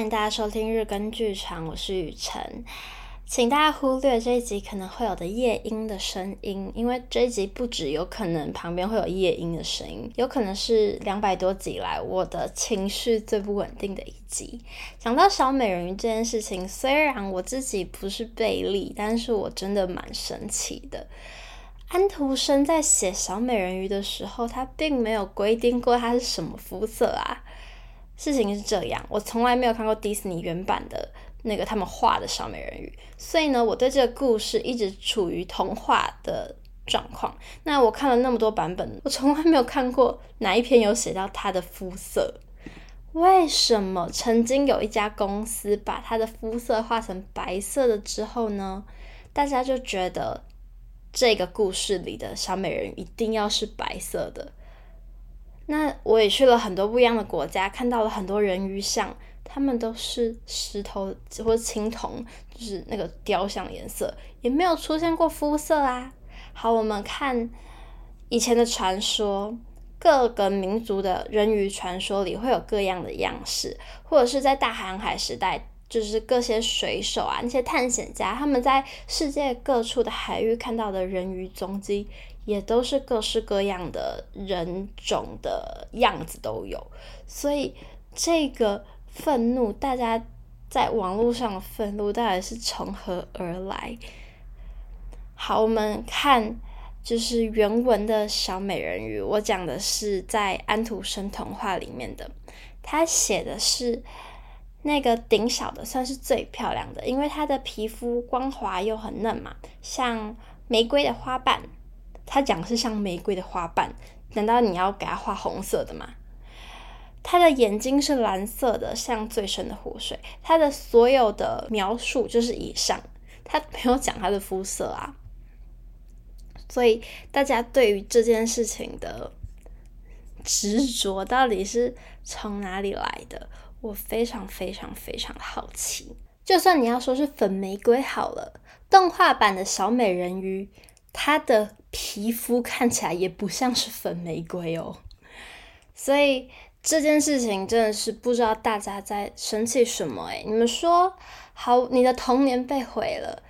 欢迎大家收听日更剧场，我是雨辰，请大家忽略这一集可能会有的夜莺的声音，因为这一集不只有可能旁边会有夜莺的声音，有可能是两百多集来我的情绪最不稳定的一集。讲到小美人鱼这件事情，虽然我自己不是贝利，但是我真的蛮神奇的。安徒生在写小美人鱼的时候，他并没有规定过她是什么肤色啊。事情是这样，我从来没有看过迪士尼原版的那个他们画的小美人鱼，所以呢，我对这个故事一直处于童话的状况。那我看了那么多版本，我从来没有看过哪一篇有写到她的肤色。为什么曾经有一家公司把她的肤色画成白色的之后呢，大家就觉得这个故事里的小美人鱼一定要是白色的？那我也去了很多不一样的国家，看到了很多人鱼像，他们都是石头或者青铜，就是那个雕像颜色，也没有出现过肤色啊。好，我们看以前的传说，各个民族的人鱼传说里会有各样的样式，或者是在大航海时代，就是各些水手啊，那些探险家，他们在世界各处的海域看到的人鱼踪迹。也都是各式各样的人种的样子都有，所以这个愤怒，大家在网络上的愤怒到底是从何而来？好，我们看就是原文的小美人鱼，我讲的是在安徒生童话里面的，他写的是那个顶小的算是最漂亮的，因为她的皮肤光滑又很嫩嘛，像玫瑰的花瓣。他讲是像玫瑰的花瓣，难道你要给他画红色的吗？他的眼睛是蓝色的，像最深的湖水。他的所有的描述就是以上，他没有讲他的肤色啊。所以大家对于这件事情的执着到底是从哪里来的？我非常非常非常好奇。就算你要说是粉玫瑰好了，动画版的小美人鱼。他的皮肤看起来也不像是粉玫瑰哦，所以这件事情真的是不知道大家在生气什么诶，你们说好，你的童年被毁了，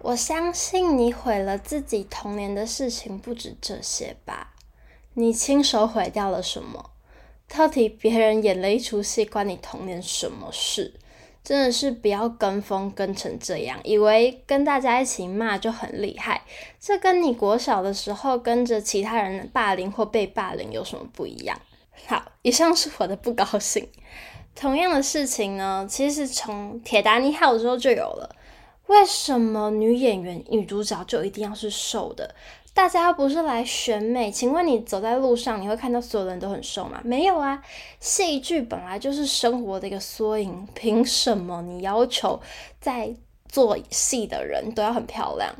我相信你毁了自己童年的事情不止这些吧？你亲手毁掉了什么？到底别人演了一出戏，关你童年什么事？真的是不要跟风跟成这样，以为跟大家一起骂就很厉害。这跟你国小的时候跟着其他人霸凌或被霸凌有什么不一样？好，以上是我的不高兴。同样的事情呢，其实从铁达尼号的时候就有了。为什么女演员、女主角就一定要是瘦的？大家不是来选美，请问你走在路上，你会看到所有人都很瘦吗？没有啊，戏剧本来就是生活的一个缩影，凭什么你要求在做戏的人都要很漂亮？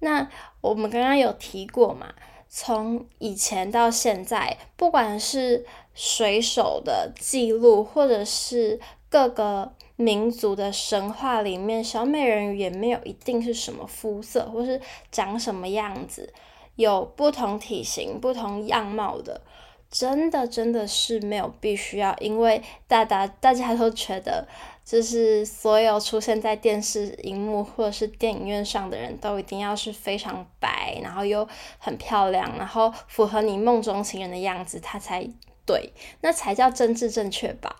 那我们刚刚有提过嘛，从以前到现在，不管是水手的记录，或者是各个民族的神话里面，小美人鱼也没有一定是什么肤色，或是长什么样子，有不同体型、不同样貌的，真的真的是没有必须要，因为大家大家都觉得，就是所有出现在电视荧幕或者是电影院上的人都一定要是非常白，然后又很漂亮，然后符合你梦中情人的样子，他才对，那才叫政治正确吧？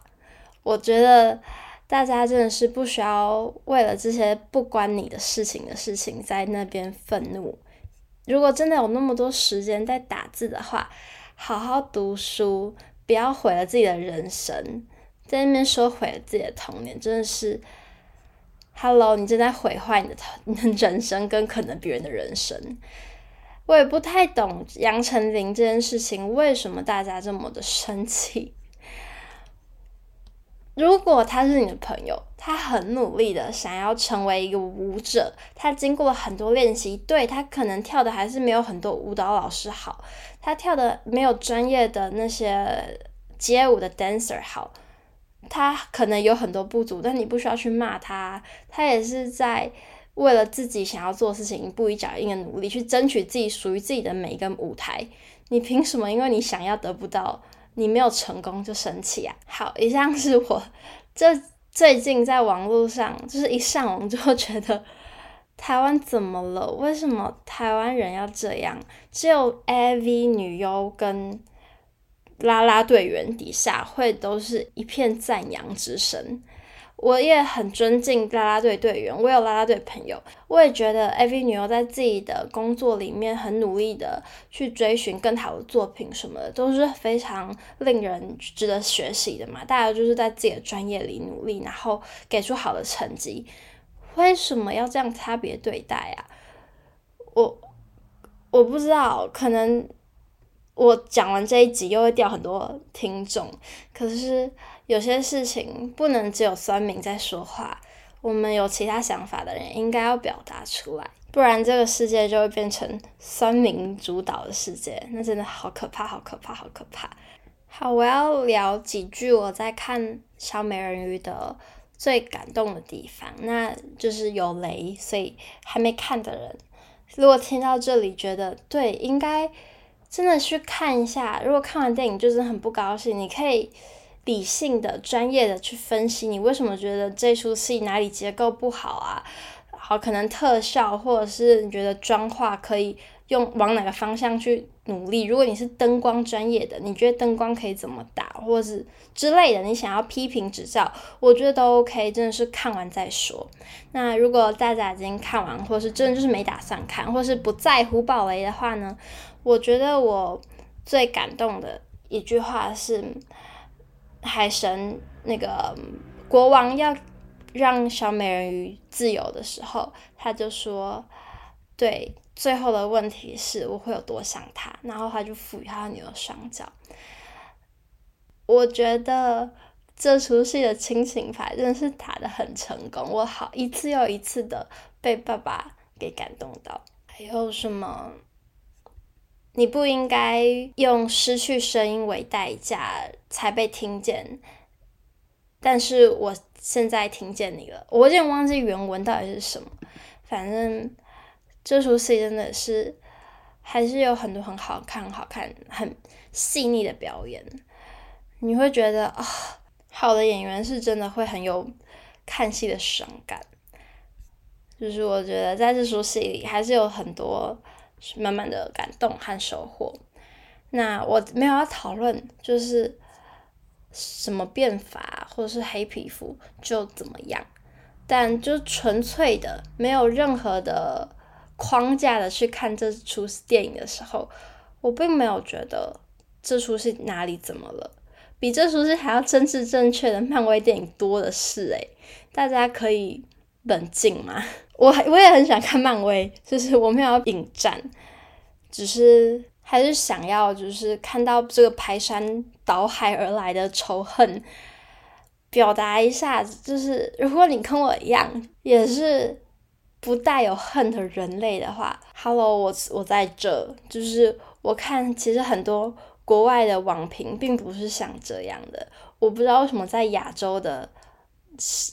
我觉得。大家真的是不需要为了这些不关你的事情的事情在那边愤怒。如果真的有那么多时间在打字的话，好好读书，不要毁了自己的人生。在那边说毁了自己的童年，真的是，Hello，你正在毁坏你的你的人生跟可能别人的人生。我也不太懂杨丞琳这件事情，为什么大家这么的生气？如果他是你的朋友，他很努力的想要成为一个舞者，他经过了很多练习，对，他可能跳的还是没有很多舞蹈老师好，他跳的没有专业的那些街舞的 dancer 好，他可能有很多不足，但你不需要去骂他，他也是在为了自己想要做的事情，一步一脚印的努力去争取自己属于自己的每一个舞台，你凭什么因为你想要得不到？你没有成功就生气啊？好，以上是我这 最近在网络上，就是一上网就会觉得台湾怎么了？为什么台湾人要这样？只有 AV 女优跟拉拉队员底下会都是一片赞扬之声。我也很尊敬啦啦队队员，我有啦啦队朋友，我也觉得 AV 女优在自己的工作里面很努力的去追寻更好的作品什么的，都是非常令人值得学习的嘛。大家就是在自己的专业里努力，然后给出好的成绩，为什么要这样差别对待啊？我我不知道，可能我讲完这一集又会掉很多听众，可是。有些事情不能只有酸民在说话，我们有其他想法的人应该要表达出来，不然这个世界就会变成酸民主导的世界，那真的好可怕，好可怕，好可怕。好，我要聊几句我在看小美人鱼的最感动的地方，那就是有雷，所以还没看的人，如果听到这里觉得对，应该真的去看一下。如果看完电影就是很不高兴，你可以。理性的、专业的去分析，你为什么觉得这出戏哪里结构不好啊？好，可能特效或者是你觉得妆化可以用往哪个方向去努力？如果你是灯光专业的，你觉得灯光可以怎么打，或是之类的，你想要批评指教，我觉得都 OK，真的是看完再说。那如果大家已经看完，或是真的就是没打算看，或是不在乎爆雷的话呢？我觉得我最感动的一句话是。海神那个国王要让小美人鱼自由的时候，他就说：“对，最后的问题是我会有多想他。”然后他就赋予他女儿双脚。我觉得这出戏的亲情牌真的是打得很成功，我好一次又一次的被爸爸给感动到。还有什么？你不应该用失去声音为代价才被听见，但是我现在听见你了。我有点忘记原文到底是什么，反正这出戏真的是还是有很多很好看、很好看、很细腻的表演。你会觉得啊、哦，好的演员是真的会很有看戏的爽感。就是我觉得在这出戏里还是有很多。满满的感动和收获。那我没有要讨论，就是什么变法或者是黑皮肤就怎么样，但就纯粹的没有任何的框架的去看这出电影的时候，我并没有觉得这出戏哪里怎么了。比这出戏还要政治正确的漫威电影多的是诶，大家可以冷静嘛？我我也很想看漫威，就是我没有要引战，只是还是想要就是看到这个排山倒海而来的仇恨，表达一下，就是如果你跟我一样也是不带有恨的人类的话，Hello，我我在这，就是我看其实很多国外的网评并不是像这样的，我不知道为什么在亚洲的。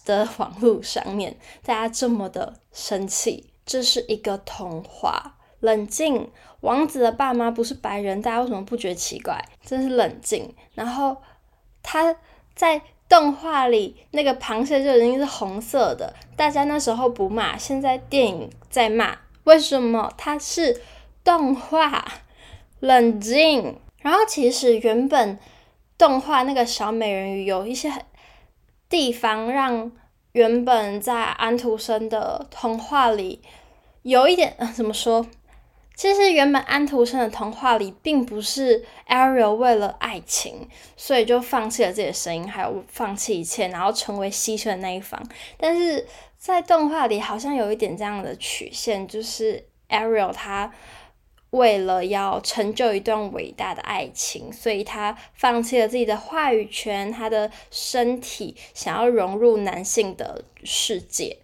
的网络上面，大家这么的生气，这是一个童话。冷静，王子的爸妈不是白人，大家为什么不觉得奇怪？真是冷静。然后他在动画里那个螃蟹就已经是红色的，大家那时候不骂，现在电影在骂，为什么？它是动画，冷静。然后其实原本动画那个小美人鱼有一些。地方让原本在安徒生的童话里有一点，呃，怎么说？其实原本安徒生的童话里并不是 Ariel 为了爱情，所以就放弃了自己的声音，还有放弃一切，然后成为牺牲的那一方。但是在动画里好像有一点这样的曲线，就是 Ariel 他。为了要成就一段伟大的爱情，所以他放弃了自己的话语权，他的身体想要融入男性的世界。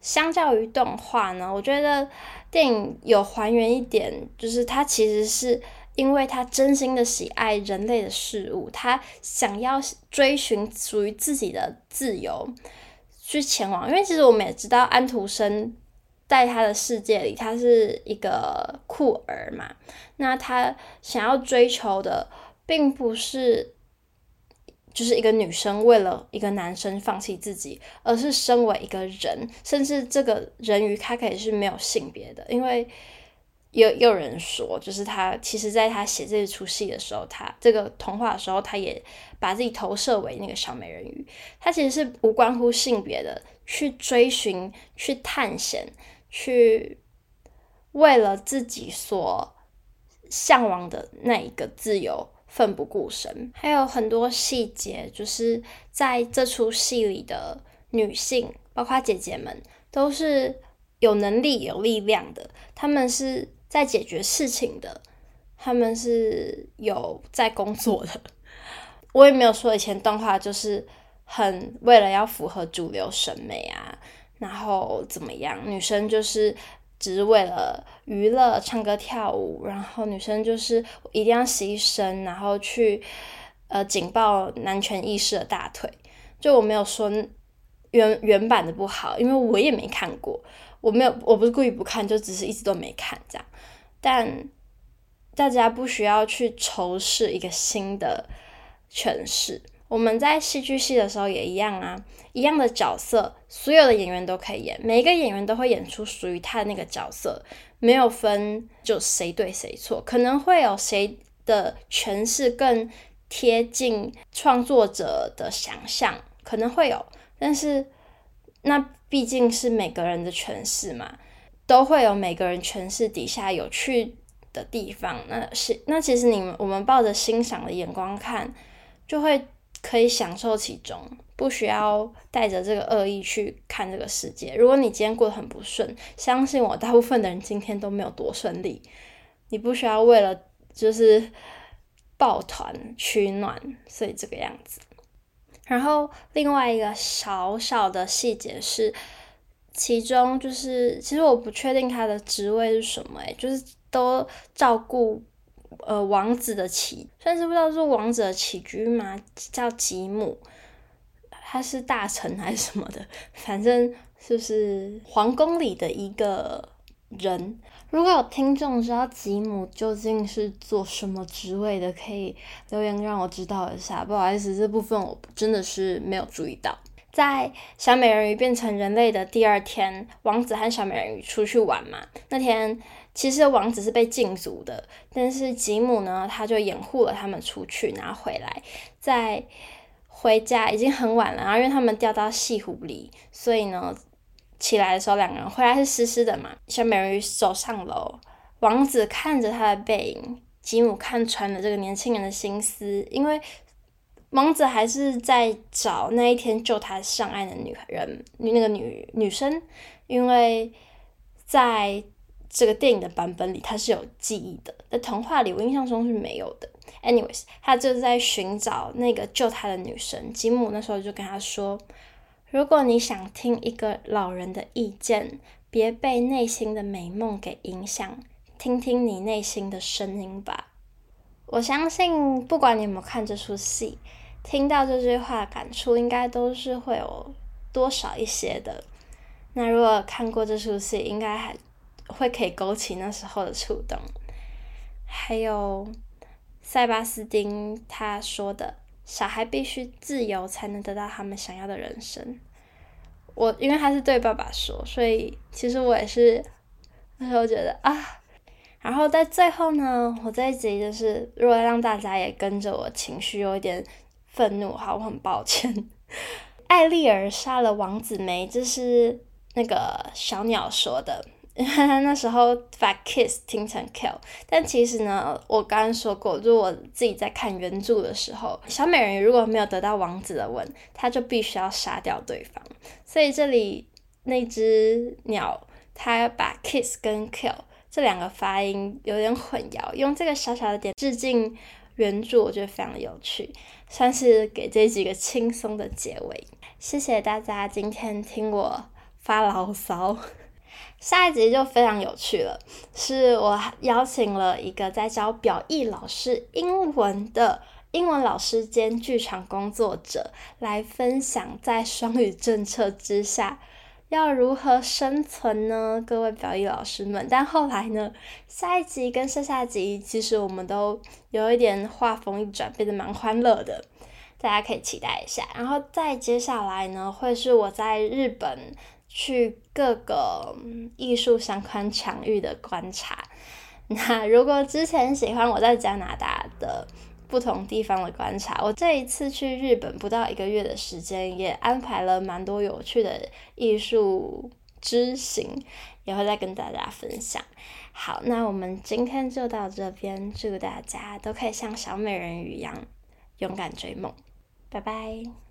相较于动画呢，我觉得电影有还原一点，就是他其实是因为他真心的喜爱人类的事物，他想要追寻属于自己的自由去前往。因为其实我们也知道安徒生。在他的世界里，他是一个酷儿嘛。那他想要追求的，并不是就是一个女生为了一个男生放弃自己，而是身为一个人，甚至这个人鱼他可以是没有性别的，因为有有人说，就是他其实在他写这出戏的时候，他这个童话的时候，他也把自己投射为那个小美人鱼，他其实是无关乎性别的，去追寻、去探险、去为了自己所向往的那一个自由。奋不顾身，还有很多细节，就是在这出戏里的女性，包括姐姐们，都是有能力、有力量的。她们是在解决事情的，她们是有在工作的。我也没有说以前动画就是很为了要符合主流审美啊，然后怎么样，女生就是。只是为了娱乐、唱歌、跳舞，然后女生就是一定要牺牲，然后去呃紧抱男权意识的大腿。就我没有说原原版的不好，因为我也没看过，我没有，我不是故意不看，就只是一直都没看这样。但大家不需要去仇视一个新的诠释。我们在戏剧系的时候也一样啊，一样的角色，所有的演员都可以演，每一个演员都会演出属于他的那个角色，没有分就谁对谁错，可能会有谁的诠释更贴近创作者的想象，可能会有，但是那毕竟是每个人的诠释嘛，都会有每个人诠释底下有趣的地方，那是那其实你们我们抱着欣赏的眼光看，就会。可以享受其中，不需要带着这个恶意去看这个世界。如果你今天过得很不顺，相信我，大部分的人今天都没有多顺利。你不需要为了就是抱团取暖，所以这个样子。然后另外一个小小的细节是，其中就是其实我不确定他的职位是什么，诶，就是都照顾。呃，王子的起，算是不知道是王子的起居吗？叫吉姆，他是大臣还是什么的？反正就是皇宫里的一个人。如果有听众知道吉姆究竟是做什么职位的，可以留言让我知道一下。不好意思，这部分我真的是没有注意到。在小美人鱼变成人类的第二天，王子和小美人鱼出去玩嘛。那天。其实王子是被禁足的，但是吉姆呢，他就掩护了他们出去，然后回来，在回家已经很晚了，然后因为他们掉到西湖里，所以呢，起来的时候两个人回来是湿湿的嘛。小美人鱼走上楼，王子看着他的背影，吉姆看穿了这个年轻人的心思，因为王子还是在找那一天救他上岸的女人，那个女女生，因为在。这个电影的版本里，他是有记忆的，在童话里，我印象中是没有的。Anyways，他就是在寻找那个救他的女神。吉姆那时候就跟他说：“如果你想听一个老人的意见，别被内心的美梦给影响，听听你内心的声音吧。”我相信，不管你有没有看这出戏，听到这句话感触，应该都是会有多少一些的。那如果看过这出戏，应该还。会可以勾起那时候的触动，还有塞巴斯汀他说的：“小孩必须自由才能得到他们想要的人生。”我因为他是对爸爸说，所以其实我也是那时候觉得啊。然后在最后呢，我这一集就是如果让大家也跟着我情绪有一点愤怒，好，我很抱歉。艾丽儿杀了王子梅，这是那个小鸟说的。那时候把 kiss 听成 kill，但其实呢，我刚刚说过，就是我自己在看原著的时候，小美人鱼如果没有得到王子的吻，她就必须要杀掉对方。所以这里那只鸟，它把 kiss 跟 kill 这两个发音有点混淆，用这个小小的点致敬原著，我觉得非常有趣，算是给这几个轻松的结尾。谢谢大家今天听我发牢骚。下一集就非常有趣了，是我邀请了一个在教表意老师英文的英文老师兼剧场工作者来分享，在双语政策之下要如何生存呢？各位表意老师们，但后来呢，下一集跟下下集其实我们都有一点画风一转，变得蛮欢乐的。大家可以期待一下。然后再接下来呢，会是我在日本去各个艺术相关场域的观察。那如果之前喜欢我在加拿大的不同地方的观察，我这一次去日本不到一个月的时间，也安排了蛮多有趣的艺术之行，也会再跟大家分享。好，那我们今天就到这边，祝大家都可以像小美人鱼一样勇敢追梦，拜拜。